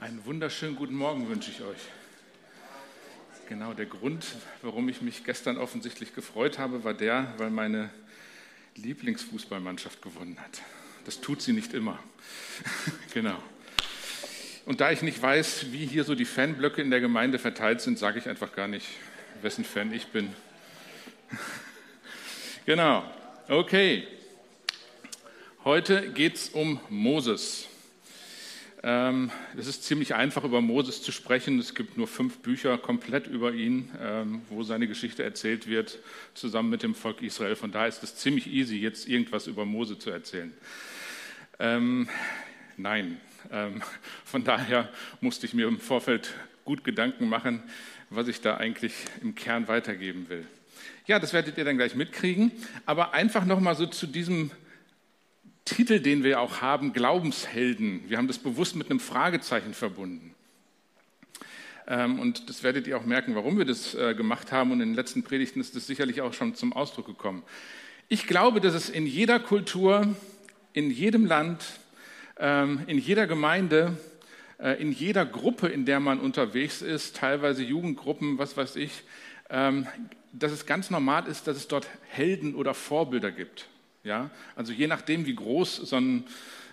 Einen wunderschönen guten Morgen wünsche ich euch. Genau, der Grund, warum ich mich gestern offensichtlich gefreut habe, war der, weil meine Lieblingsfußballmannschaft gewonnen hat. Das tut sie nicht immer. genau. Und da ich nicht weiß, wie hier so die Fanblöcke in der Gemeinde verteilt sind, sage ich einfach gar nicht, wessen Fan ich bin. genau. Okay. Heute geht es um Moses. Ähm, es ist ziemlich einfach, über Moses zu sprechen. Es gibt nur fünf Bücher komplett über ihn, ähm, wo seine Geschichte erzählt wird, zusammen mit dem Volk Israel. Von daher ist es ziemlich easy, jetzt irgendwas über Mose zu erzählen. Ähm, nein, von daher musste ich mir im Vorfeld gut Gedanken machen, was ich da eigentlich im Kern weitergeben will. Ja, das werdet ihr dann gleich mitkriegen. Aber einfach nochmal so zu diesem Titel, den wir auch haben, Glaubenshelden. Wir haben das bewusst mit einem Fragezeichen verbunden. Ähm, und das werdet ihr auch merken, warum wir das äh, gemacht haben. Und in den letzten Predigten ist das sicherlich auch schon zum Ausdruck gekommen. Ich glaube, dass es in jeder Kultur, in jedem Land, ähm, in jeder Gemeinde, äh, in jeder Gruppe, in der man unterwegs ist, teilweise Jugendgruppen, was weiß ich, ähm, dass es ganz normal ist, dass es dort Helden oder Vorbilder gibt. Ja? Also je nachdem, wie groß so, ein,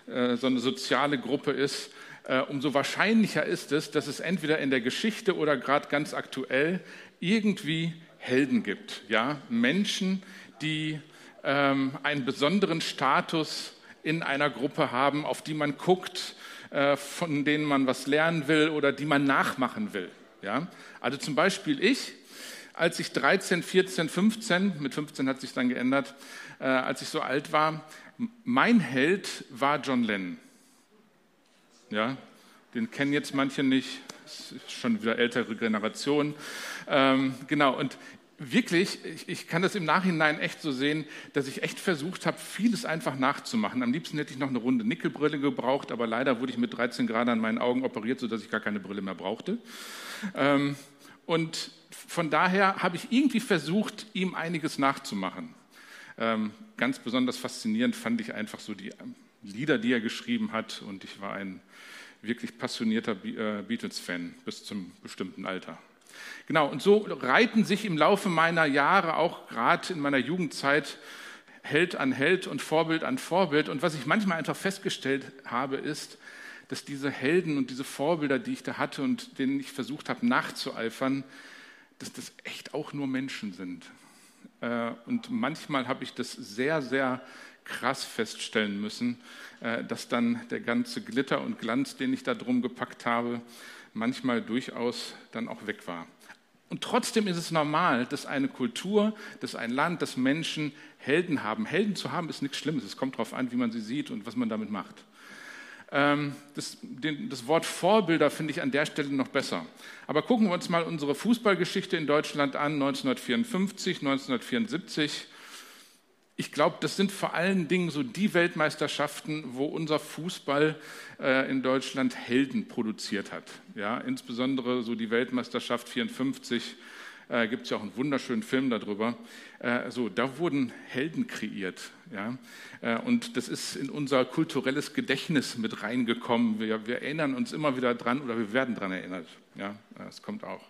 äh, so eine soziale Gruppe ist, äh, umso wahrscheinlicher ist es, dass es entweder in der Geschichte oder gerade ganz aktuell irgendwie Helden gibt. Ja? Menschen, die ähm, einen besonderen Status in einer Gruppe haben, auf die man guckt, äh, von denen man was lernen will oder die man nachmachen will. Ja? Also zum Beispiel ich, als ich 13, 14, 15, mit 15 hat sich dann geändert, äh, als ich so alt war, mein Held war John Lennon. Ja, den kennen jetzt manche nicht, ist schon wieder ältere Generation. Ähm, genau, und wirklich, ich, ich, kann das im Nachhinein echt so sehen, dass ich echt versucht habe, vieles einfach nachzumachen. Am liebsten hätte ich noch eine runde Nickelbrille gebraucht, aber leider wurde ich mit 13 Grad an meinen Augen operiert, sodass ich gar keine Brille mehr brauchte. Ähm, und von daher habe ich irgendwie versucht, ihm einiges nachzumachen. Ähm, ganz besonders faszinierend fand ich einfach so die ähm, Lieder, die er geschrieben hat. Und ich war ein wirklich passionierter äh, Beatles-Fan bis zum bestimmten Alter. Genau, und so reiten sich im Laufe meiner Jahre, auch gerade in meiner Jugendzeit, Held an Held und Vorbild an Vorbild. Und was ich manchmal einfach festgestellt habe, ist, dass diese Helden und diese Vorbilder, die ich da hatte und denen ich versucht habe nachzueifern, dass das echt auch nur Menschen sind. Äh, und manchmal habe ich das sehr, sehr krass feststellen müssen, äh, dass dann der ganze Glitter und Glanz, den ich da drum gepackt habe, manchmal durchaus dann auch weg war. Und trotzdem ist es normal, dass eine Kultur, dass ein Land, dass Menschen Helden haben. Helden zu haben ist nichts Schlimmes. Es kommt darauf an, wie man sie sieht und was man damit macht. Ähm, das, den, das Wort Vorbilder finde ich an der Stelle noch besser. Aber gucken wir uns mal unsere Fußballgeschichte in Deutschland an, 1954, 1974. Ich glaube, das sind vor allen Dingen so die Weltmeisterschaften, wo unser Fußball äh, in Deutschland Helden produziert hat. Ja, insbesondere so die Weltmeisterschaft 54 äh, gibt es ja auch einen wunderschönen Film darüber. Äh, so, da wurden Helden kreiert. Ja? Äh, und das ist in unser kulturelles Gedächtnis mit reingekommen. Wir, wir erinnern uns immer wieder dran oder wir werden daran erinnert. Ja, das kommt auch.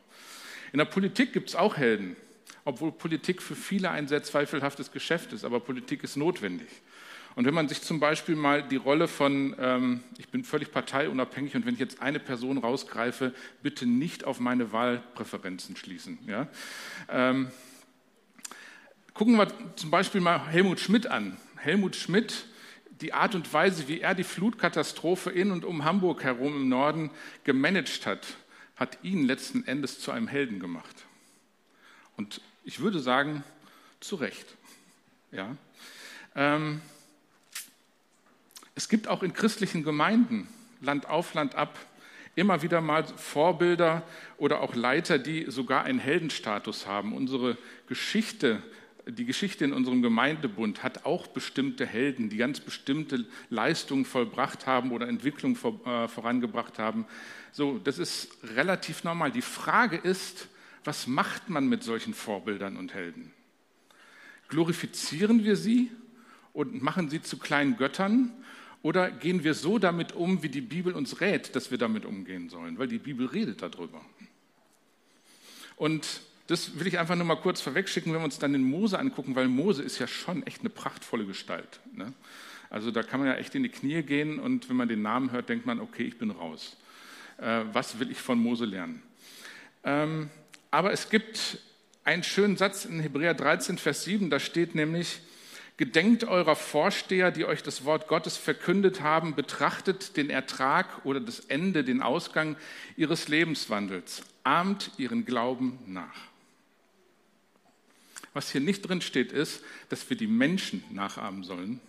In der Politik gibt es auch Helden, obwohl Politik für viele ein sehr zweifelhaftes Geschäft ist, aber Politik ist notwendig. Und wenn man sich zum Beispiel mal die Rolle von, ähm, ich bin völlig parteiunabhängig und wenn ich jetzt eine Person rausgreife, bitte nicht auf meine Wahlpräferenzen schließen. Ja? Ähm, gucken wir zum Beispiel mal Helmut Schmidt an. Helmut Schmidt, die Art und Weise, wie er die Flutkatastrophe in und um Hamburg herum im Norden gemanagt hat, hat ihn letzten Endes zu einem Helden gemacht. Und ich würde sagen, zu Recht. Ja. Ähm, es gibt auch in christlichen Gemeinden, Land auf, Land ab, immer wieder mal Vorbilder oder auch Leiter, die sogar einen Heldenstatus haben. Unsere Geschichte, die Geschichte in unserem Gemeindebund hat auch bestimmte Helden, die ganz bestimmte Leistungen vollbracht haben oder Entwicklung äh, vorangebracht haben. So, das ist relativ normal. Die Frage ist, was macht man mit solchen Vorbildern und Helden? Glorifizieren wir sie und machen sie zu kleinen Göttern Oder gehen wir so damit um, wie die Bibel uns rät, dass wir damit umgehen sollen? Weil die Bibel redet darüber. Und das will ich einfach nur mal kurz vorwegschicken, wenn wir uns dann den Mose angucken, weil Mose ist ja schon echt eine prachtvolle Gestalt. Ne? Also da kann man ja echt in die Knie gehen und wenn man den Namen hört, denkt man, okay, ich bin raus. Äh, was will ich von Mose lernen? Ähm, aber es gibt einen schönen Satz in Hebräer 13, Vers 7, da steht nämlich, Gedenkt eurer Vorsteher, die euch das Wort Gottes verkündet haben, betrachtet den Ertrag oder das Ende, den Ausgang ihres Lebenswandels, ahmt ihren Glauben nach. Was hier nicht drin steht, ist, dass wir die Menschen nachahmen sollen,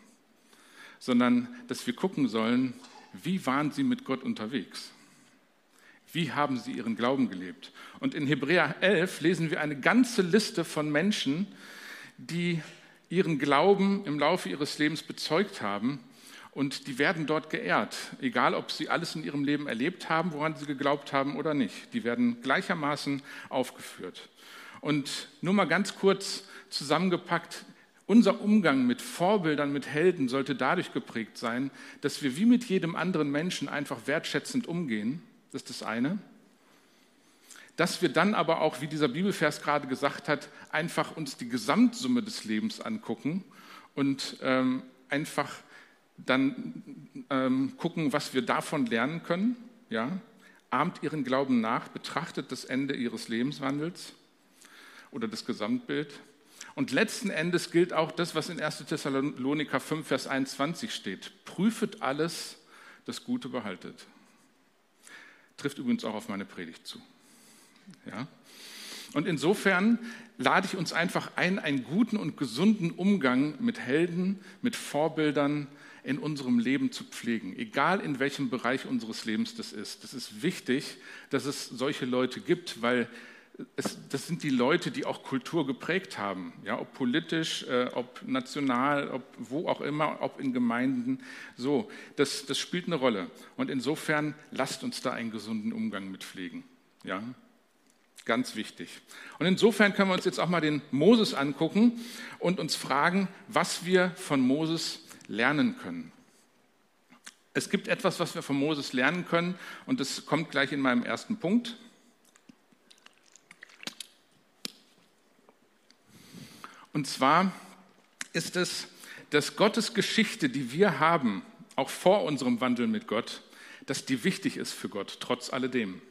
sondern dass wir gucken sollen, wie waren sie mit Gott unterwegs? Wie haben sie ihren Glauben gelebt? Und in Hebräer 11 lesen wir eine ganze Liste von Menschen, die ihren Glauben im Laufe ihres Lebens bezeugt haben. Und die werden dort geehrt, egal ob sie alles in ihrem Leben erlebt haben, woran sie geglaubt haben oder nicht. Die werden gleichermaßen aufgeführt. Und nur mal ganz kurz zusammengepackt, unser Umgang mit Vorbildern, mit Helden sollte dadurch geprägt sein, dass wir wie mit jedem anderen Menschen einfach wertschätzend umgehen. Das ist das eine. Dass wir dann aber auch, wie dieser Bibelvers gerade gesagt hat, einfach uns die Gesamtsumme des Lebens angucken und ähm, einfach dann ähm, gucken, was wir davon lernen können. Ja? Ahmt ihren Glauben nach, betrachtet das Ende ihres Lebenswandels oder das Gesamtbild und letzten Endes gilt auch das, was in 1. Thessaloniker 5, Vers 21 steht. Prüfet alles, das Gute behaltet. Trifft übrigens auch auf meine Predigt zu. Ja? Und insofern lade ich uns einfach ein, einen guten und gesunden Umgang mit Helden, mit Vorbildern in unserem Leben zu pflegen, egal in welchem Bereich unseres Lebens das ist. Das ist wichtig, dass es solche Leute gibt, weil es, das sind die Leute, die auch Kultur geprägt haben, ja, ob politisch, äh, ob national, ob wo auch immer, ob in Gemeinden. So, das, das spielt eine Rolle. Und insofern lasst uns da einen gesunden Umgang mit pflegen. Ja, ganz wichtig. Und insofern können wir uns jetzt auch mal den Moses angucken und uns fragen, was wir von Moses lernen können. Es gibt etwas, was wir von Moses lernen können, und das kommt gleich in meinem ersten Punkt. Und zwar ist es, dass Gottes Geschichte, die wir haben, auch vor unserem Wandel mit Gott, dass die wichtig ist für Gott, trotz alledem.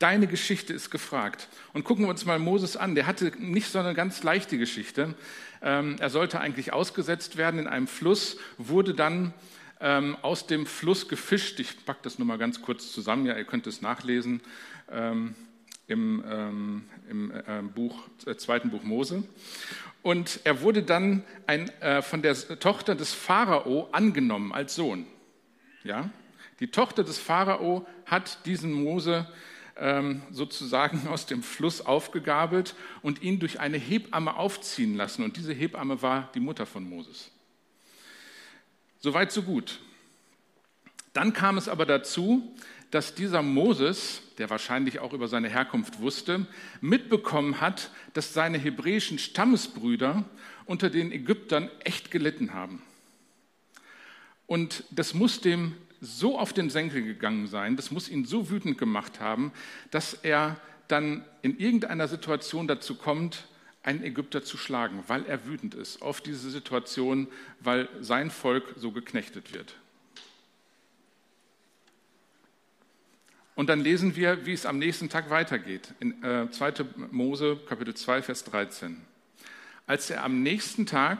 Deine Geschichte ist gefragt. Und gucken wir uns mal Moses an. Der hatte nicht so eine ganz leichte Geschichte. Ähm, er sollte eigentlich ausgesetzt werden in einem Fluss, wurde dann ähm, aus dem Fluss gefischt. Ich packe das nur mal ganz kurz zusammen. Ja, ihr könnt es nachlesen. Ähm, im, im äh, Buch, äh, zweiten Buch Mose. Und er wurde dann ein, äh, von der Tochter des Pharao angenommen als Sohn. Ja? Die Tochter des Pharao hat diesen Mose ähm, sozusagen aus dem Fluss aufgegabelt und ihn durch eine Hebamme aufziehen lassen. Und diese Hebamme war die Mutter von Moses. Soweit, so gut. Dann kam es aber dazu, dass dieser Moses, der wahrscheinlich auch über seine Herkunft wusste, mitbekommen hat, dass seine hebräischen Stammesbrüder unter den Ägyptern echt gelitten haben. Und das muss dem so auf den Senkel gegangen sein, das muss ihn so wütend gemacht haben, dass er dann in irgendeiner Situation dazu kommt, einen Ägypter zu schlagen, weil er wütend ist auf diese Situation, weil sein Volk so geknechtet wird. Und dann lesen wir, wie es am nächsten Tag weitergeht. In äh, 2. Mose, Kapitel 2, Vers 13. Als er am nächsten Tag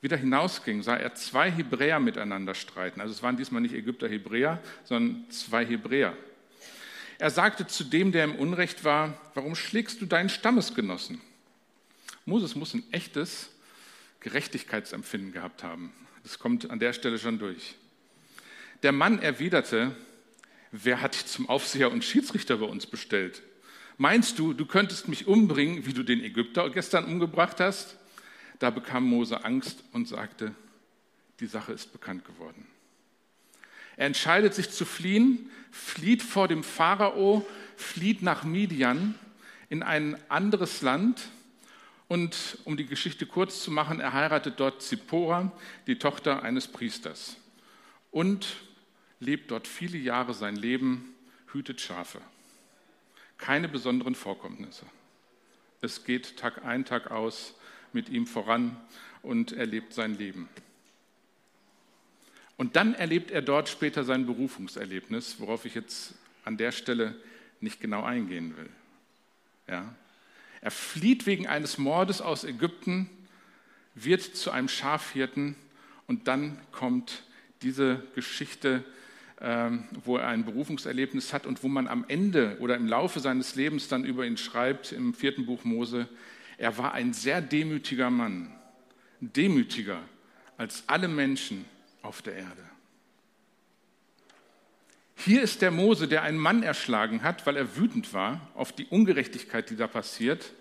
wieder hinausging, sah er zwei Hebräer miteinander streiten. Also es waren diesmal nicht Ägypter Hebräer, sondern zwei Hebräer. Er sagte zu dem, der im Unrecht war, warum schlägst du deinen Stammesgenossen? Moses muss ein echtes Gerechtigkeitsempfinden gehabt haben. Das kommt an der Stelle schon durch. Der Mann erwiderte, wer hat dich zum Aufseher und Schiedsrichter bei uns bestellt? Meinst du, du könntest mich umbringen, wie du den Ägypter gestern umgebracht hast? Da bekam Mose Angst und sagte, die Sache ist bekannt geworden. Er entscheidet sich zu fliehen, flieht vor dem Pharao, flieht nach Midian in ein anderes Land und um die Geschichte kurz zu machen, er heiratet dort Zippora, die Tochter eines Priesters. und lebt dort viele Jahre sein Leben, hütet Schafe. Keine besonderen Vorkommnisse. Es geht Tag ein, Tag aus mit ihm voran und er lebt sein Leben. Und dann erlebt er dort später sein Berufungserlebnis, worauf ich jetzt an der Stelle nicht genau eingehen will. Ja? Er flieht wegen eines Mordes aus Ägypten, wird zu einem Schafhirten und dann kommt diese Geschichte, wo er ein Berufungserlebnis hat und wo man am Ende oder im Laufe seines Lebens dann über ihn schreibt im vierten Buch Mose, er war ein sehr demütiger Mann, demütiger als alle Menschen auf der Erde. Hier ist der Mose, der einen Mann erschlagen hat, weil er wütend war auf die Ungerechtigkeit, die da passiert.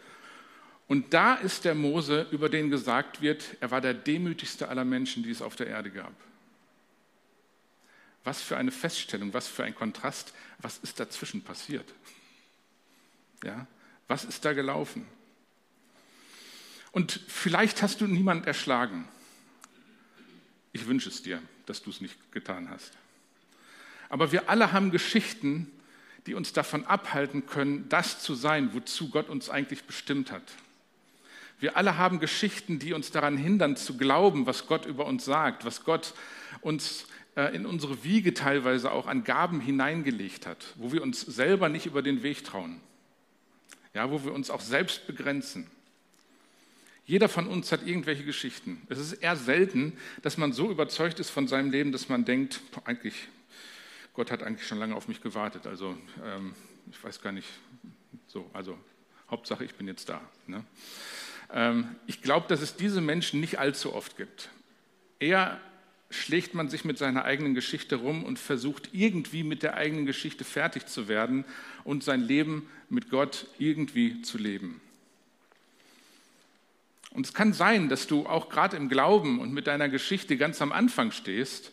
Und da ist der Mose, über den gesagt wird, er war der demütigste aller Menschen, die es auf der Erde gab. Was für eine Feststellung, was für ein Kontrast, was ist dazwischen passiert? Ja, was ist da gelaufen? Und vielleicht hast du niemand erschlagen. Ich wünsche es dir, dass du es nicht getan hast. Aber wir alle haben Geschichten, die uns davon abhalten können, das zu sein, wozu Gott uns eigentlich bestimmt hat. Wir alle haben Geschichten, die uns daran hindern zu glauben, was Gott über uns sagt, was Gott uns in unsere Wiege teilweise auch an Gaben hineingelegt hat, wo wir uns selber nicht über den Weg trauen, ja, wo wir uns auch selbst begrenzen. Jeder von uns hat irgendwelche Geschichten. Es ist eher selten, dass man so überzeugt ist von seinem Leben, dass man denkt, eigentlich Gott hat eigentlich schon lange auf mich gewartet. Also ähm, ich weiß gar nicht, so, also Hauptsache, ich bin jetzt da. Ne? Ähm, ich glaube, dass es diese Menschen nicht allzu oft gibt. Eher schlägt man sich mit seiner eigenen Geschichte rum und versucht irgendwie mit der eigenen Geschichte fertig zu werden und sein Leben mit Gott irgendwie zu leben. Und es kann sein, dass du auch gerade im Glauben und mit deiner Geschichte ganz am Anfang stehst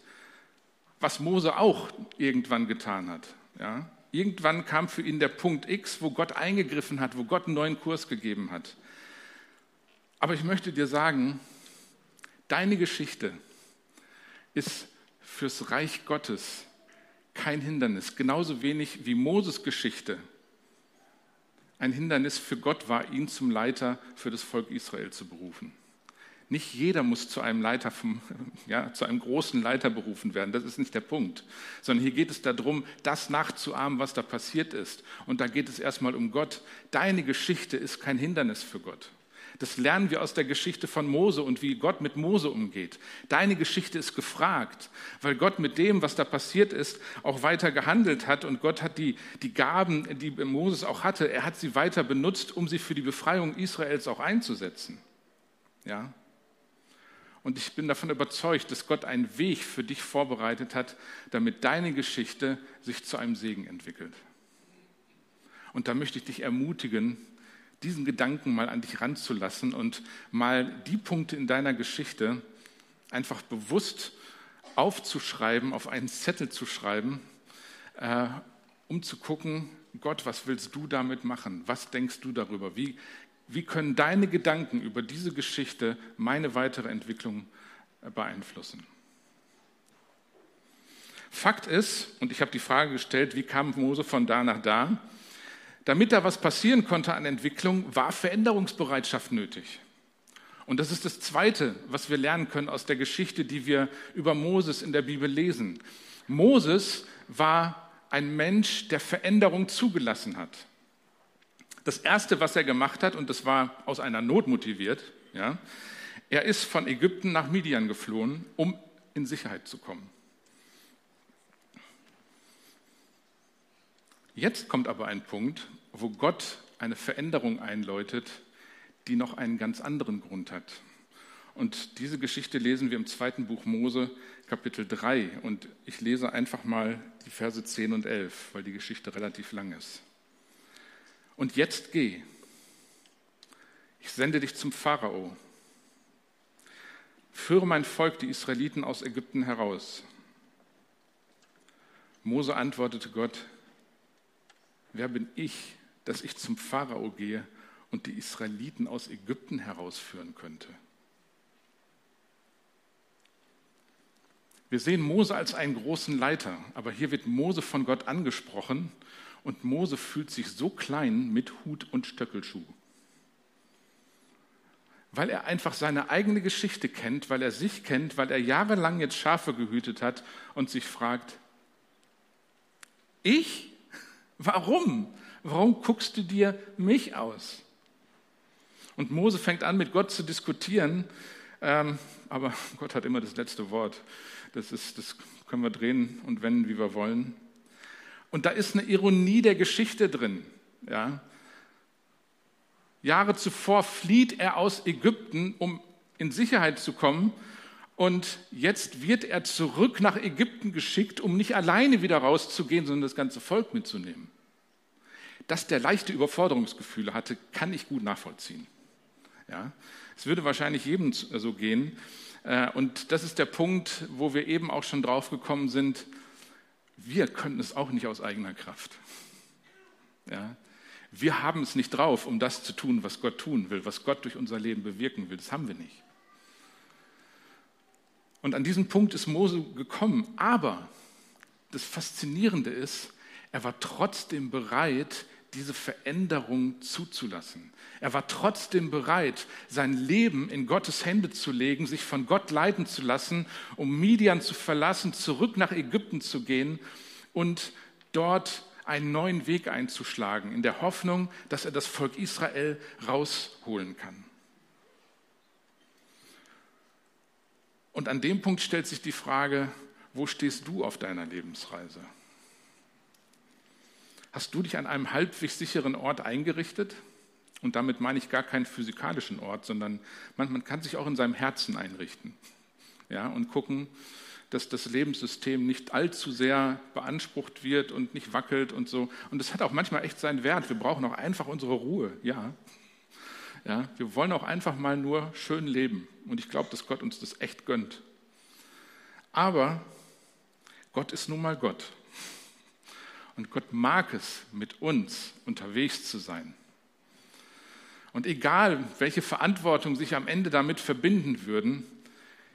was Mose auch irgendwann getan hat. Ja? Irgendwann kam für ihn der Punkt X, wo Gott eingegriffen hat, wo Gott einen neuen Kurs gegeben hat. Aber ich möchte dir sagen, deine Geschichte ist fürs Reich Gottes kein Hindernis, genauso wenig wie Moses Geschichte ein Hindernis für Gott war, ihn zum Leiter für das Volk Israel zu berufen. Nicht jeder muss zu einem Leiter, vom, ja, zu einem großen Leiter berufen werden. Das ist nicht der Punkt. Sondern hier geht es darum, das nachzuahmen, was da passiert ist. Und da geht es erstmal um Gott. Deine Geschichte ist kein Hindernis für Gott. Das lernen wir aus der Geschichte von Mose und wie Gott mit Mose umgeht. Deine Geschichte ist gefragt, weil Gott mit dem, was da passiert ist, auch weiter gehandelt hat und Gott hat die, die Gaben, die Moses auch hatte, er hat sie weiter benutzt, um sie für die Befreiung Israels auch einzusetzen. Ja? Und ich bin davon überzeugt, dass Gott einen Weg für dich vorbereitet hat, damit deine Geschichte sich zu einem Segen entwickelt. Und da möchte ich dich ermutigen, diesen Gedanken mal an dich ranzulassen und mal die Punkte in deiner Geschichte einfach bewusst aufzuschreiben, auf einen Zettel zu schreiben, äh, um zu gucken, Gott, was willst du damit machen? Was denkst du darüber? Wie wie können deine Gedanken über diese Geschichte meine weitere Entwicklung äh, beeinflussen? Fakt ist, und ich habe die Frage gestellt, wie kam Mose von da nach da? Damit da was passieren konnte an Entwicklung, war Veränderungsbereitschaft nötig. Und das ist das Zweite, was wir lernen können aus der Geschichte, die wir über Moses in der Bibel lesen. Moses war ein Mensch, der Veränderung zugelassen hat. Das Erste, was er gemacht hat, und das war aus einer Not motiviert, ja, er ist von Ägypten nach Midian geflohen, um in Sicherheit zu kommen. Jetzt kommt aber ein Punkt, wo Gott eine Veränderung einläutet, die noch einen ganz anderen Grund hat. Und diese Geschichte lesen wir im zweiten Buch Mose, Kapitel 3. Und ich lese einfach mal die Verse 10 und 11, weil die Geschichte relativ lang ist. Und jetzt geh. Ich sende dich zum Pharao. Führe mein Volk, die Israeliten, aus Ägypten heraus. Mose antwortete Gott, wer bin ich, dass ich zum Pharao gehe und die Israeliten aus Ägypten herausführen könnte? Wir sehen Mose als einen großen Leiter, aber hier wird Mose von Gott angesprochen und Mose fühlt sich so klein mit Hut und Stöckelschuh. Weil er einfach seine eigene Geschichte kennt, weil er sich kennt, weil er jahrelang jetzt Schafe gehütet hat und sich fragt, ich? Warum? Warum guckst du dir mich aus? Und Mose fängt an, mit Gott zu diskutieren, ähm, aber Gott hat immer das letzte Wort. Das, ist, das können wir drehen und wenden, wie wir wollen. Und da ist eine Ironie der Geschichte drin. Ja. Jahre zuvor flieht er aus Ägypten, um in Sicherheit zu kommen. Und jetzt wird er zurück nach Ägypten geschickt, um nicht alleine wieder rauszugehen, sondern das ganze Volk mitzunehmen. Dass der leichte Überforderungsgefühle hatte, kann ich gut nachvollziehen. Ja, es würde wahrscheinlich jedem so gehen. Äh, und das ist der Punkt, wo wir eben auch schon drauf gekommen sind, wir können es auch nicht aus eigener Kraft. Ja? Wir haben es nicht drauf, um das zu tun, was Gott tun will, was Gott durch unser Leben bewirken will. Das haben wir nicht. Und an diesen Punkt ist Mose gekommen. Aber das Faszinierende ist, er war trotzdem bereit, diese Veränderung zuzulassen. Er war trotzdem bereit, sein Leben in Gottes Hände zu legen, sich von Gott leiten zu lassen, um Midian zu verlassen, zurück nach Ägypten zu gehen und dort einen neuen Weg einzuschlagen, in der Hoffnung, dass er das Volk Israel rausholen kann. Und an dem Punkt stellt sich die Frage, wo stehst du auf deiner Lebensreise? Hast du dich an einem halbwegs sicheren Ort eingerichtet? Und damit meine ich gar keinen physikalischen Ort, sondern man, man kann sich auch in seinem Herzen einrichten ja, und gucken, dass das Lebenssystem nicht allzu sehr beansprucht wird und nicht wackelt und so. Und das hat auch manchmal echt seinen Wert. Wir brauchen auch einfach unsere Ruhe, ja. Ja wir wollen auch einfach mal nur schön leben. Und ich glaube, dass Gott uns das echt gönnt. Aber Gott ist nun mal Gott. Und Gott mag es, mit uns unterwegs zu sein. Und egal, welche Verantwortung sich am Ende damit verbinden würden,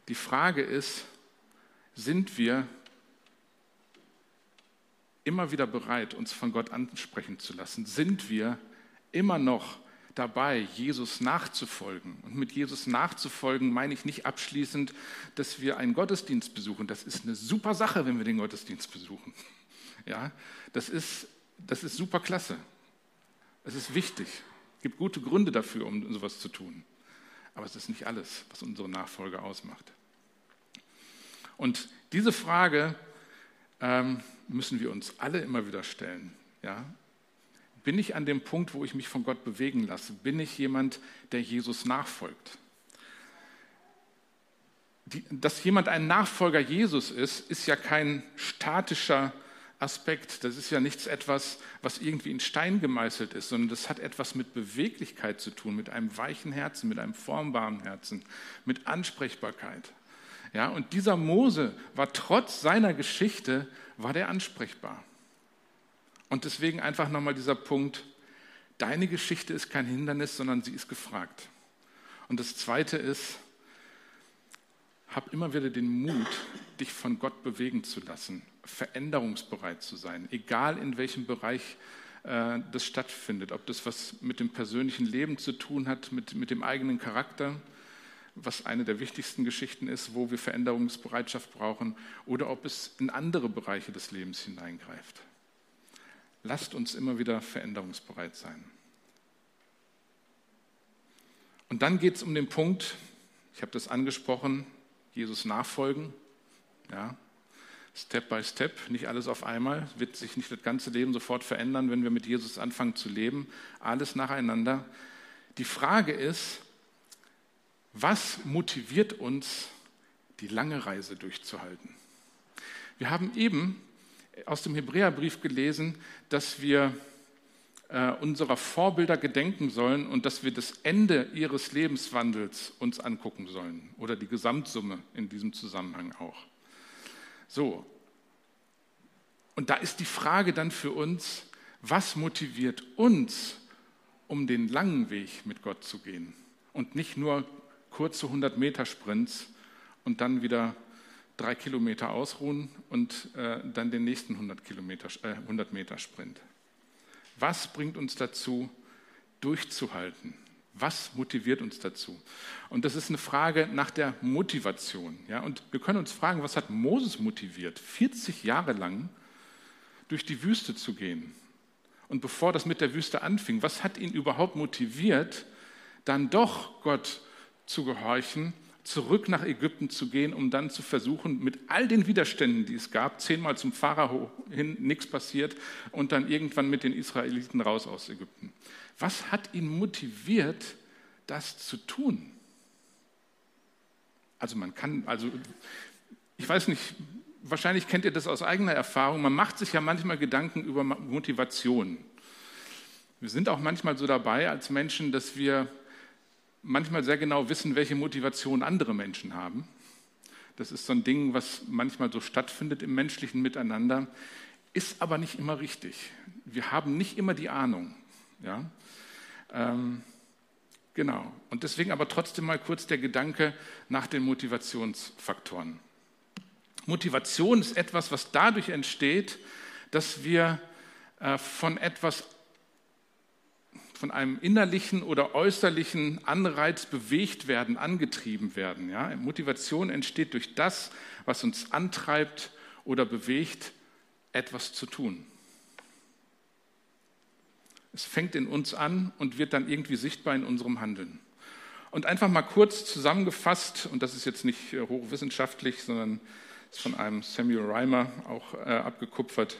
die Frage ist, sind wir immer wieder bereit, uns von Gott ansprechen zu lassen? Sind wir immer noch dabei, Jesus nachzufolgen? Und mit Jesus nachzufolgen meine ich nicht abschließend, dass wir einen Gottesdienst besuchen. Das ist eine super Sache, wenn wir den Gottesdienst besuchen. Ja, das ist, das ist super klasse. Es ist wichtig. Es gibt gute Gründe dafür, um sowas zu tun. Aber es ist nicht alles, was unsere Nachfolge ausmacht. Und diese Frage ähm, müssen wir uns alle immer wieder stellen. Ja? Bin ich an dem Punkt, wo ich mich von Gott bewegen lasse? Bin ich jemand, der Jesus nachfolgt? Die, dass jemand ein Nachfolger Jesus ist, ist ja kein statischer Aspekt. Das ist ja nichts etwas, was irgendwie in Stein gemeißelt ist, sondern das hat etwas mit Beweglichkeit zu tun, mit einem weichen Herzen, mit einem formbaren Herzen, mit Ansprechbarkeit. Ja, und dieser Mose war trotz seiner Geschichte, war der ansprechbar. Und deswegen einfach nochmal dieser Punkt, deine Geschichte ist kein Hindernis, sondern sie ist gefragt. Und das Zweite ist, hab immer wieder den Mut, dich von Gott bewegen zu lassen, veränderungsbereit zu sein, egal in welchem Bereich äh, das stattfindet, ob das was mit dem persönlichen Leben zu tun hat, mit, mit dem eigenen Charakter, was eine der wichtigsten Geschichten ist, wo wir Veränderungsbereitschaft brauchen, oder ob es in andere Bereiche des Lebens hineingreift. Lasst uns immer wieder veränderungsbereit sein. Und dann geht es um den Punkt, ich habe das angesprochen, Jesus nachfolgen. Ja, Step by Step, nicht alles auf einmal, wird sich nicht das ganze Leben sofort verändern, wenn wir mit Jesus anfangen zu leben. Alles nacheinander. Die Frage ist, was motiviert uns, die lange Reise durchzuhalten? Wir haben eben aus dem Hebräerbrief gelesen, dass wir äh, unserer Vorbilder gedenken sollen und dass wir das Ende ihres Lebenswandels uns angucken sollen oder die Gesamtsumme in diesem Zusammenhang auch. So. Und da ist die Frage dann für uns, was motiviert uns, um den langen Weg mit Gott zu gehen und nicht nur kurze 100 Meter Sprints und dann wieder drei Kilometer ausruhen und äh, dann den nächsten 100, Kilometer, äh, 100 Meter Sprint. Was bringt uns dazu, durchzuhalten? Was motiviert uns dazu? Und das ist eine Frage nach der Motivation. Ja? Und wir können uns fragen, was hat Moses motiviert, 40 Jahre lang durch die Wüste zu gehen? Und bevor das mit der Wüste anfing, was hat ihn überhaupt motiviert, dann doch Gott zu gehorchen, zurück nach Ägypten zu gehen, um dann zu versuchen, mit all den Widerständen, die es gab, zehnmal zum Pharao hin, nichts passiert und dann irgendwann mit den Israeliten raus aus Ägypten. Was hat ihn motiviert, das zu tun? Also man kann, also ich weiß nicht, wahrscheinlich kennt ihr das aus eigener Erfahrung, man macht sich ja manchmal Gedanken über Motivation. Wir sind auch manchmal so dabei als Menschen, dass wir manchmal sehr genau wissen, welche Motivation andere Menschen haben. Das ist so ein Ding, was manchmal so stattfindet im menschlichen Miteinander, ist aber nicht immer richtig. Wir haben nicht immer die Ahnung. Ja? Ähm, genau. Und deswegen aber trotzdem mal kurz der Gedanke nach den Motivationsfaktoren. Motivation ist etwas, was dadurch entsteht, dass wir äh, von etwas von einem innerlichen oder äußerlichen Anreiz bewegt werden, angetrieben werden. Ja? Motivation entsteht durch das, was uns antreibt oder bewegt, etwas zu tun. Es fängt in uns an und wird dann irgendwie sichtbar in unserem Handeln. Und einfach mal kurz zusammengefasst, und das ist jetzt nicht äh, hochwissenschaftlich, sondern ist von einem Samuel Reimer auch äh, abgekupfert.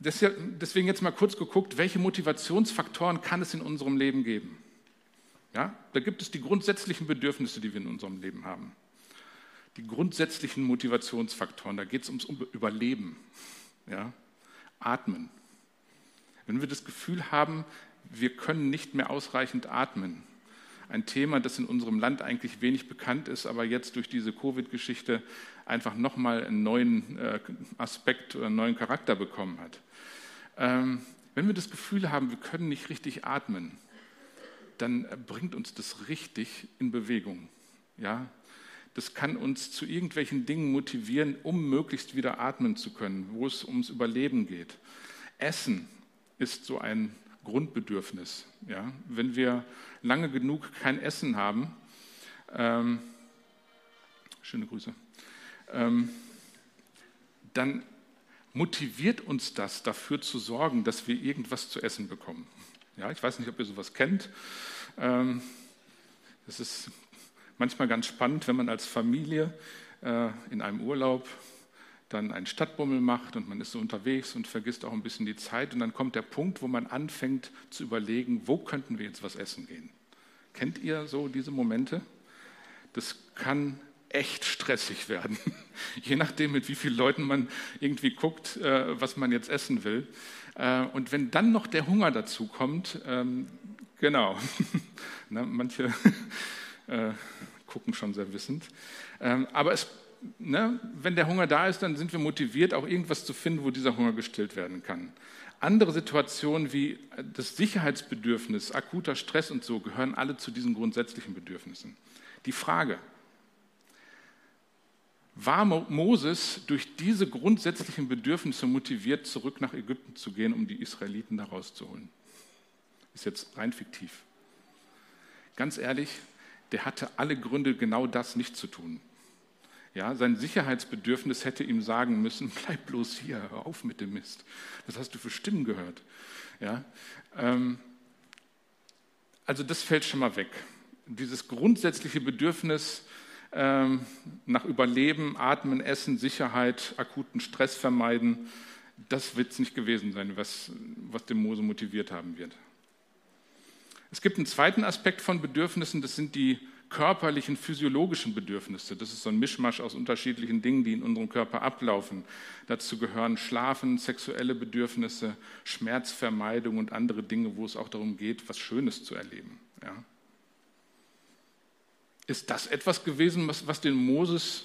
Deswegen jetzt mal kurz geguckt, welche Motivationsfaktoren kann es in unserem Leben geben? Ja, da gibt es die grundsätzlichen Bedürfnisse, die wir in unserem Leben haben. Die grundsätzlichen Motivationsfaktoren, da geht es ums Überleben. Ja? Atmen. Wenn wir das Gefühl haben, wir können nicht mehr ausreichend atmen, ein Thema, das in unserem Land eigentlich wenig bekannt ist, aber jetzt durch diese Covid-Geschichte einfach nochmal einen neuen äh, Aspekt oder einen neuen Charakter bekommen hat. Ähm, wenn wir das Gefühl haben, wir können nicht richtig atmen, dann bringt uns das richtig in Bewegung. Ja? Das kann uns zu irgendwelchen Dingen motivieren, um möglichst wieder atmen zu können, wo es ums Überleben geht. Essen ist so ein Grundbedürfnis. Ja? Wenn wir lange genug kein Essen haben, ähm, schöne Grüße, ähm, dann motiviert uns das, dafür zu sorgen, dass wir irgendwas zu essen bekommen. Ja, ich weiß nicht, ob ihr sowas kennt. Ähm, es ist manchmal ganz spannend, wenn man als Familie äh, in einem Urlaub dann einen Stadtbummel macht und man ist so unterwegs und vergisst auch ein bisschen die Zeit und dann kommt der Punkt, wo man anfängt zu überlegen, wo könnten wir jetzt was essen gehen. Kennt ihr so diese Momente? Das kann echt stressig werden, je nachdem, mit wie vielen Leuten man irgendwie guckt, äh, was man jetzt essen will. Äh, und wenn dann noch der Hunger dazu kommt, ähm, genau, manche äh, gucken schon sehr wissend, ähm, aber es, ne, wenn der Hunger da ist, dann sind wir motiviert, auch irgendwas zu finden, wo dieser Hunger gestillt werden kann. Andere Situationen wie das Sicherheitsbedürfnis, akuter Stress und so gehören alle zu diesen grundsätzlichen Bedürfnissen. Die Frage, war Moses durch diese grundsätzlichen Bedürfnisse motiviert, zurück nach Ägypten zu gehen, um die Israeliten da rauszuholen. Ist jetzt rein fiktiv. Ganz ehrlich, der hatte alle Gründe, genau das nicht zu tun. Ja, sein Sicherheitsbedürfnis hätte ihm sagen müssen, bleib bloß hier, hör auf mit dem Mist. Was hast du für Stimmen gehört? Ja, ähm, also das fällt schon mal weg. Dieses grundsätzliche Bedürfnis, ähm, nach Überleben, Atmen, Essen, Sicherheit, akuten Stress vermeiden. Das wird es nicht gewesen sein, was, was den Mose motiviert haben wird. Es gibt einen zweiten Aspekt von Bedürfnissen, das sind die körperlichen, physiologischen Bedürfnisse. Das ist so ein Mischmasch aus unterschiedlichen Dingen, die in unserem Körper ablaufen. Dazu gehören Schlafen, sexuelle Bedürfnisse, Schmerzvermeidung und andere Dinge, wo es auch darum geht, was Schönes zu erleben. Ja. Ist das etwas gewesen, was, was den Moses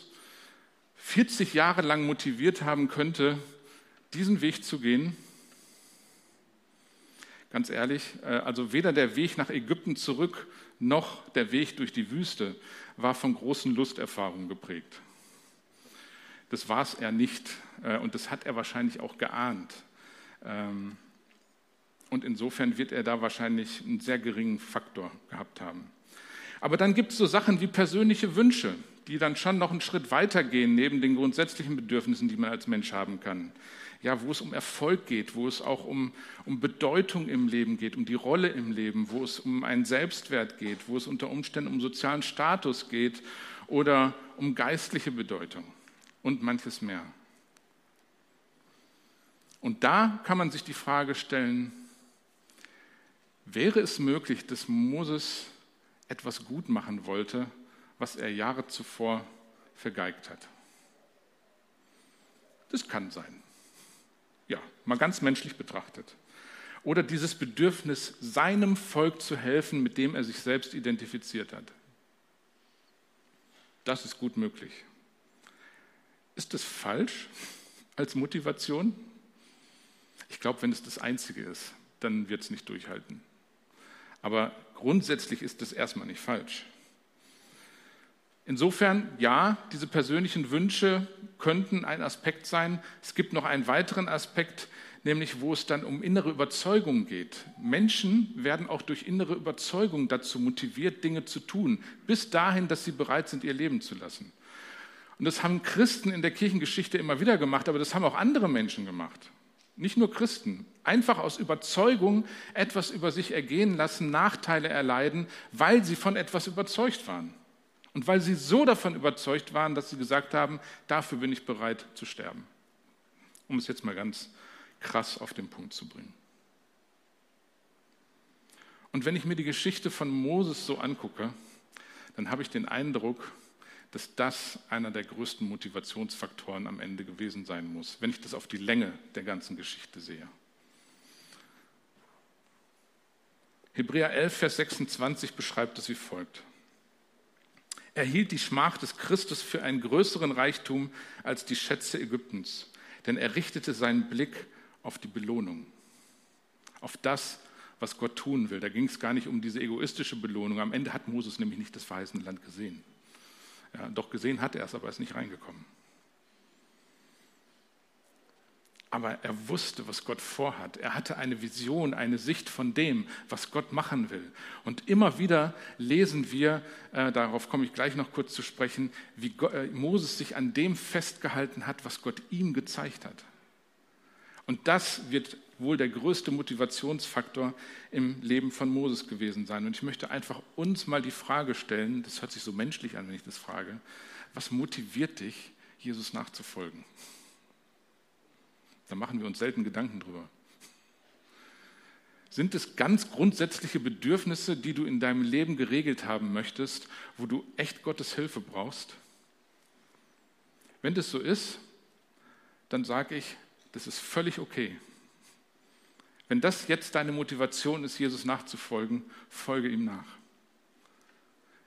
40 Jahre lang motiviert haben könnte, diesen Weg zu gehen? Ganz ehrlich, äh, also weder der Weg nach Ägypten zurück noch der Weg durch die Wüste war von großen Lusterfahrungen geprägt. Das war es er nicht äh, und das hat er wahrscheinlich auch geahnt. Ähm, und insofern wird er da wahrscheinlich einen sehr geringen Faktor gehabt haben. Aber dann gibt es so Sachen wie persönliche Wünsche, die dann schon noch einen Schritt weiter gehen, neben den grundsätzlichen Bedürfnissen, die man als Mensch haben kann. Ja, wo es um Erfolg geht, wo es auch um, um Bedeutung im Leben geht, um die Rolle im Leben, wo es um einen Selbstwert geht, wo es unter Umständen um sozialen Status geht oder um geistliche Bedeutung und manches mehr. Und da kann man sich die Frage stellen, wäre es möglich, dass Moses etwas gut machen wollte, was er Jahre zuvor vergeigt hat? Das kann sein. Mal ganz menschlich betrachtet. Oder dieses Bedürfnis, seinem Volk zu helfen, mit dem er sich selbst identifiziert hat. Das ist gut möglich. Ist das falsch als Motivation? Ich glaube, wenn es das Einzige ist, dann wird es nicht durchhalten. Aber grundsätzlich ist das erstmal nicht falsch. Insofern, ja, diese persönlichen Wünsche könnten ein Aspekt sein. Es gibt noch einen weiteren Aspekt, nämlich wo es dann um innere Überzeugung geht. Menschen werden auch durch innere Überzeugung dazu motiviert, Dinge zu tun, bis dahin, dass sie bereit sind, ihr Leben zu lassen. Und das haben Christen in der Kirchengeschichte immer wieder gemacht, aber das haben auch andere Menschen gemacht. Nicht nur Christen. Einfach aus Überzeugung etwas über sich ergehen lassen, Nachteile erleiden, weil sie von etwas überzeugt waren. Und weil sie so davon überzeugt waren, dass sie gesagt haben, dafür bin ich bereit zu sterben. Um es jetzt mal ganz krass auf den Punkt zu bringen. Und wenn ich mir die Geschichte von Moses so angucke, dann habe ich den Eindruck, dass das einer der größten Motivationsfaktoren am Ende gewesen sein muss, wenn ich das auf die Länge der ganzen Geschichte sehe. Hebräer 11, Vers 26 beschreibt es wie folgt. Er hielt die Schmach des Christus für einen größeren Reichtum als die Schätze Ägyptens, denn er richtete seinen Blick auf die Belohnung, auf das, was Gott tun will. Da ging es gar nicht um diese egoistische Belohnung. Am Ende hat Moses nämlich nicht das verheißene Land gesehen. Ja, doch gesehen hat er es, aber er ist nicht reingekommen. Aber er wusste, was Gott vorhat. Er hatte eine Vision, eine Sicht von dem, was Gott machen will. Und immer wieder lesen wir, äh, darauf komme ich gleich noch kurz zu sprechen, wie Gott, äh, Moses sich an dem festgehalten hat, was Gott ihm gezeigt hat. Und das wird wohl der größte Motivationsfaktor im Leben von Moses gewesen sein. Und ich möchte einfach uns mal die Frage stellen, das hört sich so menschlich an, wenn ich das frage, was motiviert dich, Jesus nachzufolgen? Da machen wir uns selten Gedanken drüber. Sind es ganz grundsätzliche Bedürfnisse, die du in deinem Leben geregelt haben möchtest, wo du echt Gottes Hilfe brauchst? Wenn das so ist, dann sage ich, das ist völlig okay. Wenn das jetzt deine Motivation ist, Jesus nachzufolgen, folge ihm nach.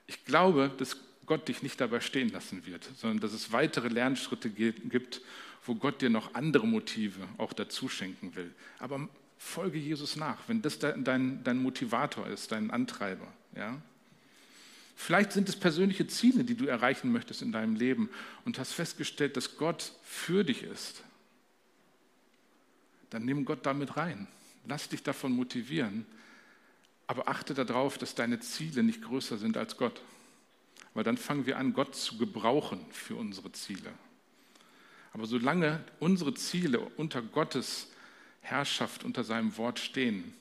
Ich glaube, dass Gott dich nicht dabei stehen lassen wird, sondern dass es weitere Lernschritte gibt, wo Gott dir noch andere Motive auch dazu schenken will. Aber folge Jesus nach, wenn das dein, dein Motivator ist, dein Antreiber. Ja? Vielleicht sind es persönliche Ziele, die du erreichen möchtest in deinem Leben und hast festgestellt, dass Gott für dich ist. Dann nimm Gott damit rein. Lass dich davon motivieren, aber achte darauf, dass deine Ziele nicht größer sind als Gott. Weil dann fangen wir an, Gott zu gebrauchen für unsere Ziele. Aber solange unsere Ziele unter Gottes Herrschaft, unter seinem Wort stehen,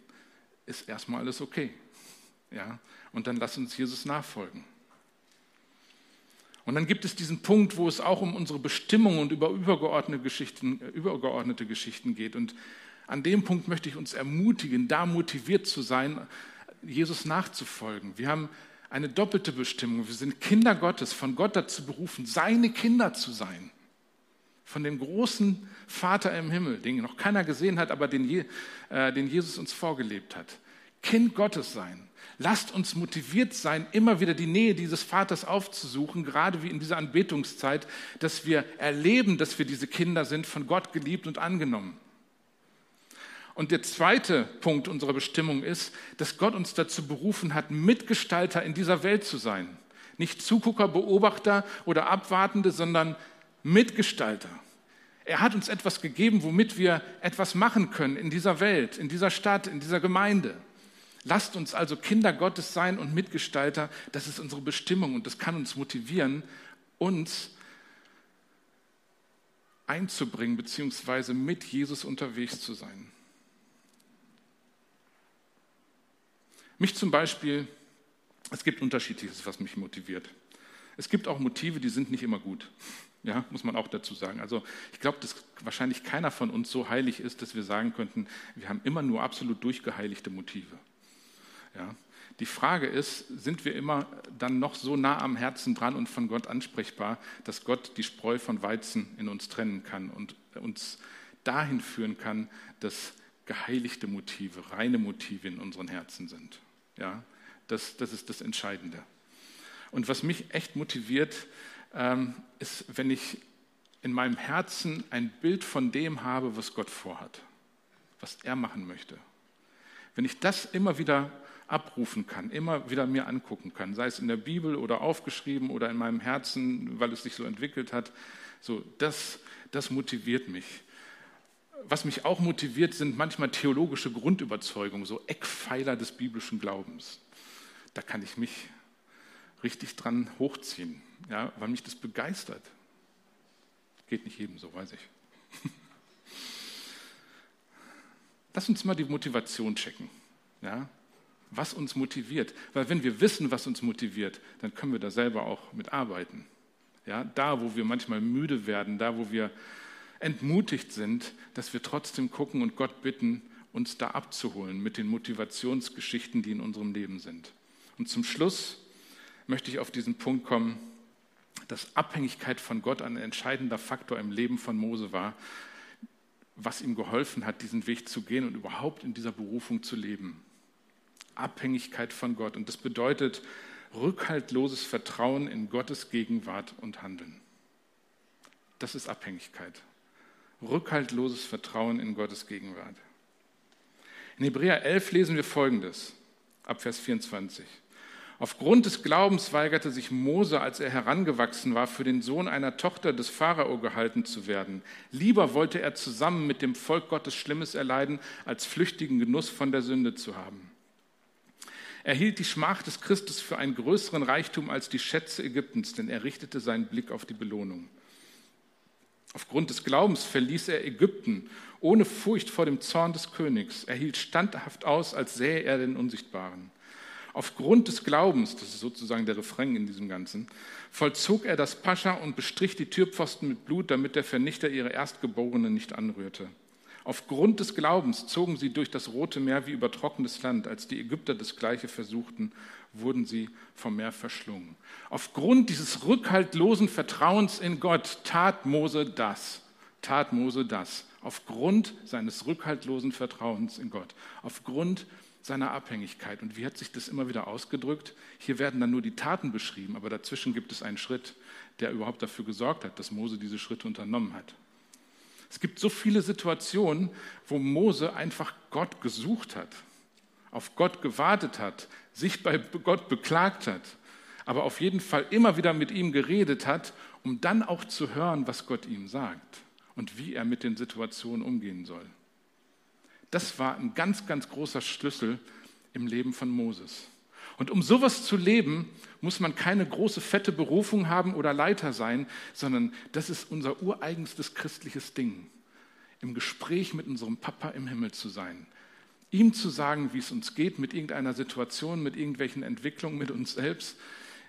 ist erstmal alles okay. Ja? Und dann lass uns Jesus nachfolgen. Und dann gibt es diesen Punkt, wo es auch um unsere Bestimmung und über übergeordnete Geschichten, äh, übergeordnete Geschichten geht. Und an dem Punkt möchte ich uns ermutigen, da motiviert zu sein, Jesus nachzufolgen. Wir haben eine doppelte Bestimmung. Wir sind Kinder Gottes, von Gott dazu berufen, seine Kinder zu sein von dem großen Vater im Himmel, den noch keiner gesehen hat, aber den, äh, den Jesus uns vorgelebt hat. Kind Gottes sein. Lasst uns motiviert sein, immer wieder die Nähe dieses Vaters aufzusuchen, gerade wie in dieser Anbetungszeit, dass wir erleben, dass wir diese Kinder sind, von Gott geliebt und angenommen. Und der zweite Punkt unserer Bestimmung ist, dass Gott uns dazu berufen hat, Mitgestalter in dieser Welt zu sein. Nicht Zugucker, Beobachter oder Abwartende, sondern Mitgestalter. Er hat uns etwas gegeben, womit wir etwas machen können in dieser Welt, in dieser Stadt, in dieser Gemeinde. Lasst uns also Kinder Gottes sein und Mitgestalter. Das ist unsere Bestimmung und das kann uns motivieren, uns einzubringen, beziehungsweise mit Jesus unterwegs zu sein. Mich zum Beispiel, es gibt unterschiedliches, was mich motiviert. Es gibt auch Motive, die sind nicht immer gut. Ja, muss man auch dazu sagen. Also ich glaube, dass wahrscheinlich keiner von uns so heilig ist, dass wir sagen könnten, wir haben immer nur absolut durchgeheiligte Motive. Ja. Die Frage ist, sind wir immer dann noch so nah am Herzen dran und von Gott ansprechbar, dass Gott die Spreu von Weizen in uns trennen kann und uns dahin führen kann, dass geheiligte Motive, reine Motive in unseren Herzen sind. Ja, das, das ist das Entscheidende. Und was mich echt motiviert, ähm, ist, wenn ich in meinem Herzen ein Bild von dem habe, was Gott vorhat, was er machen möchte. Wenn ich das immer wieder abrufen kann, immer wieder mir angucken kann, sei es in der Bibel oder aufgeschrieben oder in meinem Herzen, weil es sich so entwickelt hat, so das, das motiviert mich. Was mich auch motiviert, sind manchmal theologische Grundüberzeugungen, so Eckpfeiler des biblischen Glaubens. Da kann ich mich richtig dran hochziehen, ja, weil mich das begeistert. Geht nicht jedem so, weiß ich. Lass uns mal die Motivation checken. Ja? Was uns motiviert. Weil wenn wir wissen, was uns motiviert, dann können wir da selber auch mitarbeiten. Ja? Da, wo wir manchmal müde werden, da, wo wir entmutigt sind, dass wir trotzdem gucken und Gott bitten, uns da abzuholen mit den Motivationsgeschichten, die in unserem Leben sind. Und zum Schluss möchte ich auf diesen Punkt kommen, dass Abhängigkeit von Gott ein entscheidender Faktor im Leben von Mose war, was ihm geholfen hat, diesen Weg zu gehen und überhaupt in dieser Berufung zu leben. Abhängigkeit von Gott. Und das bedeutet rückhaltloses Vertrauen in Gottes Gegenwart und Handeln. Das ist Abhängigkeit. Rückhaltloses Vertrauen in Gottes Gegenwart. In Hebräer 11 lesen wir Folgendes, ab Vers 24. Aufgrund des Glaubens weigerte sich Mose, als er herangewachsen war, für den Sohn einer Tochter des Pharao gehalten zu werden. Lieber wollte er zusammen mit dem Volk Gottes Schlimmes erleiden, als flüchtigen Genuss von der Sünde zu haben. Er hielt die Schmach des Christus für einen größeren Reichtum als die Schätze Ägyptens, denn er richtete seinen Blick auf die Belohnung. Aufgrund des Glaubens verließ er Ägypten ohne Furcht vor dem Zorn des Königs. Er hielt standhaft aus, als sähe er den Unsichtbaren. Aufgrund des Glaubens, das ist sozusagen der Refrain in diesem Ganzen, vollzog er das Pascha und bestrich die Türpfosten mit Blut, damit der Vernichter ihre Erstgeborenen nicht anrührte. Aufgrund des Glaubens zogen sie durch das Rote Meer wie über trockenes Land. Als die Ägypter das Gleiche versuchten, wurden sie vom Meer verschlungen. Aufgrund dieses rückhaltlosen Vertrauens in Gott tat Mose das. Tat Mose das. Aufgrund seines rückhaltlosen Vertrauens in Gott. Aufgrund seiner Abhängigkeit. Und wie hat sich das immer wieder ausgedrückt? Hier werden dann nur die Taten beschrieben, aber dazwischen gibt es einen Schritt, der überhaupt dafür gesorgt hat, dass Mose diese Schritte unternommen hat. Es gibt so viele Situationen, wo Mose einfach Gott gesucht hat, auf Gott gewartet hat, sich bei Gott beklagt hat, aber auf jeden Fall immer wieder mit ihm geredet hat, um dann auch zu hören, was Gott ihm sagt und wie er mit den Situationen umgehen soll. Das war ein ganz, ganz großer Schlüssel im Leben von Moses. Und um sowas zu leben, muss man keine große, fette Berufung haben oder Leiter sein, sondern das ist unser ureigenstes christliches Ding. Im Gespräch mit unserem Papa im Himmel zu sein. Ihm zu sagen, wie es uns geht mit irgendeiner Situation, mit irgendwelchen Entwicklungen, mit uns selbst,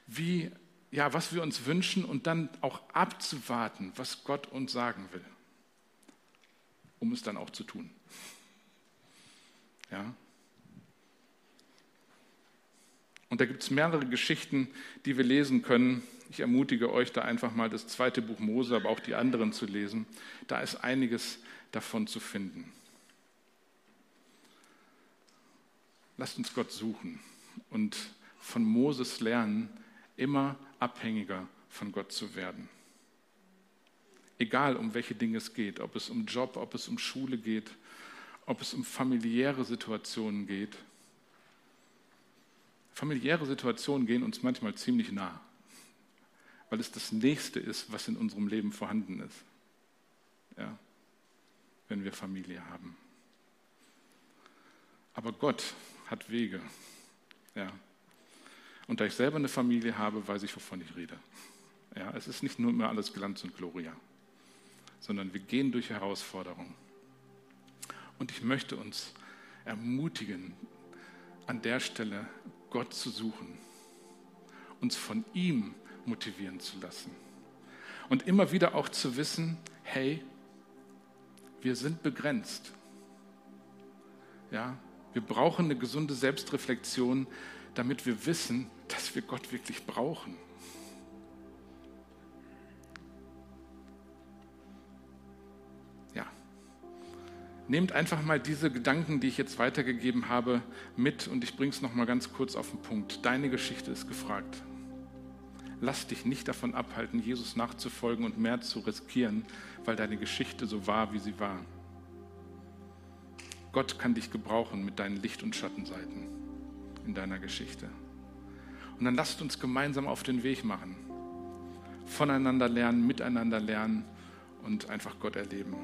wie, ja, was wir uns wünschen und dann auch abzuwarten, was Gott uns sagen will, um es dann auch zu tun. Ja? Und da gibt es mehrere Geschichten, die wir lesen können. Ich ermutige euch, da einfach mal das zweite Buch Mose, aber auch die anderen zu lesen. Da ist einiges davon zu finden. Lasst uns Gott suchen und von Moses lernen, immer abhängiger von Gott zu werden. Egal um welche Dinge es geht, ob es um Job, ob es um Schule geht, ob es um familiäre Situationen geht. Familiäre Situationen gehen uns manchmal ziemlich nah, weil es das Nächste ist, was in unserem Leben vorhanden ist. Ja, wenn wir Familie haben. Aber Gott hat Wege. Ja. Und da ich selber eine Familie habe, weiß ich, wovon ich rede. Ja, es ist nicht nur immer alles Glanz und Gloria, sondern wir gehen durch Herausforderungen. Und ich möchte uns ermutigen, an der Stelle Gott zu suchen, uns von ihm motivieren zu lassen. Und immer wieder auch zu wissen, hey, wir sind begrenzt. Ja, wir brauchen eine gesunde Selbstreflexion, damit wir wissen, dass wir Gott wirklich brauchen. Ja. Nehmt einfach mal diese Gedanken, die ich jetzt weitergegeben habe, mit und ich bringe es nochmal ganz kurz auf den Punkt. Deine Geschichte ist gefragt. Lass dich nicht davon abhalten, Jesus nachzufolgen und mehr zu riskieren, weil deine Geschichte so war, wie sie war. Gott kann dich gebrauchen mit deinen Licht- und Schattenseiten in deiner Geschichte. Und dann lasst uns gemeinsam auf den Weg machen. Voneinander lernen, miteinander lernen und einfach Gott erleben.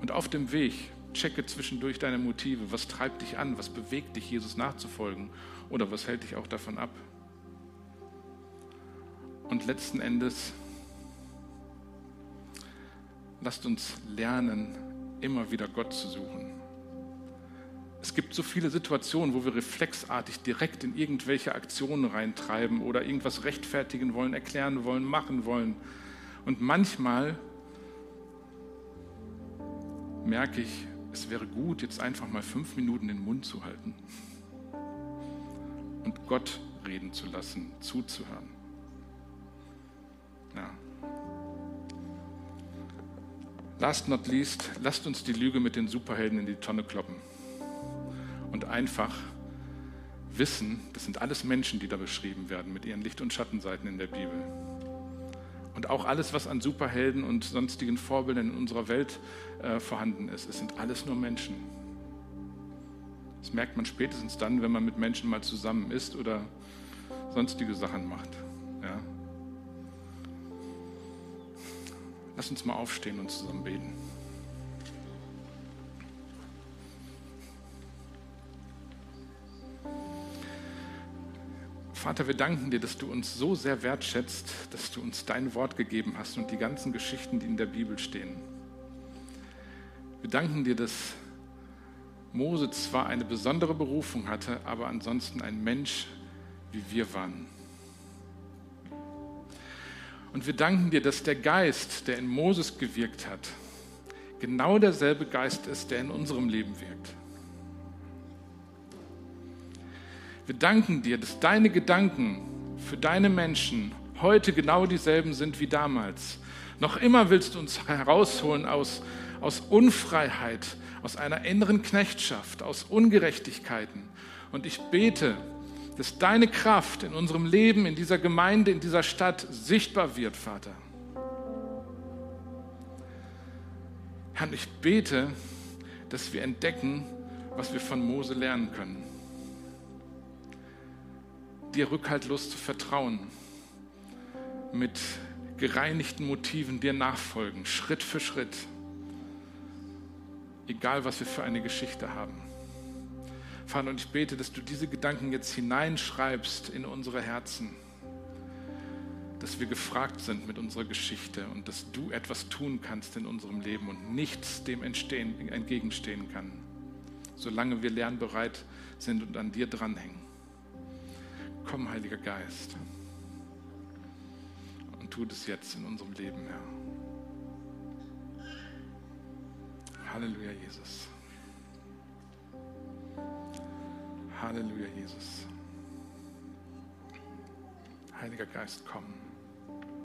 Und auf dem Weg checke zwischendurch deine Motive. Was treibt dich an? Was bewegt dich, Jesus nachzufolgen? Oder was hält dich auch davon ab? Und letzten Endes, lasst uns lernen, immer wieder Gott zu suchen. Es gibt so viele Situationen, wo wir reflexartig direkt in irgendwelche Aktionen reintreiben oder irgendwas rechtfertigen wollen, erklären wollen, machen wollen. Und manchmal merke ich, es wäre gut, jetzt einfach mal fünf Minuten den Mund zu halten und Gott reden zu lassen, zuzuhören. Ja. Last not least, lasst uns die Lüge mit den Superhelden in die Tonne kloppen. Und einfach wissen, das sind alles Menschen, die da beschrieben werden, mit ihren Licht- und Schattenseiten in der Bibel. Und auch alles, was an Superhelden und sonstigen Vorbildern in unserer Welt äh, vorhanden ist, es sind alles nur Menschen. Das merkt man spätestens dann, wenn man mit Menschen mal zusammen ist oder sonstige Sachen macht. Lass uns mal aufstehen und zusammen beten. Vater, wir danken dir, dass du uns so sehr wertschätzt, dass du uns dein Wort gegeben hast und die ganzen Geschichten, die in der Bibel stehen. Wir danken dir, dass Mose zwar eine besondere Berufung hatte, aber ansonsten ein Mensch wie wir waren. Und wir danken dir, dass der Geist, der in Moses gewirkt hat, genau derselbe Geist ist, der in unserem Leben wirkt. Wir danken dir, dass deine Gedanken für deine Menschen heute genau dieselben sind wie damals. Noch immer willst du uns herausholen aus, aus Unfreiheit, aus einer inneren Knechtschaft, aus Ungerechtigkeiten. Und ich bete, dass deine Kraft in unserem Leben, in dieser Gemeinde, in dieser Stadt sichtbar wird, Vater. Herr, ich bete, dass wir entdecken, was wir von Mose lernen können. Dir rückhaltlos zu vertrauen, mit gereinigten Motiven dir nachfolgen, Schritt für Schritt, egal was wir für eine Geschichte haben. Vater, und ich bete, dass du diese Gedanken jetzt hineinschreibst in unsere Herzen, dass wir gefragt sind mit unserer Geschichte und dass du etwas tun kannst in unserem Leben und nichts dem entstehen, entgegenstehen kann, solange wir lernbereit sind und an dir dranhängen. Komm, Heiliger Geist, und tu das jetzt in unserem Leben, Herr. Halleluja, Jesus. Halleluja, Jesus. Heiliger Geist, komm.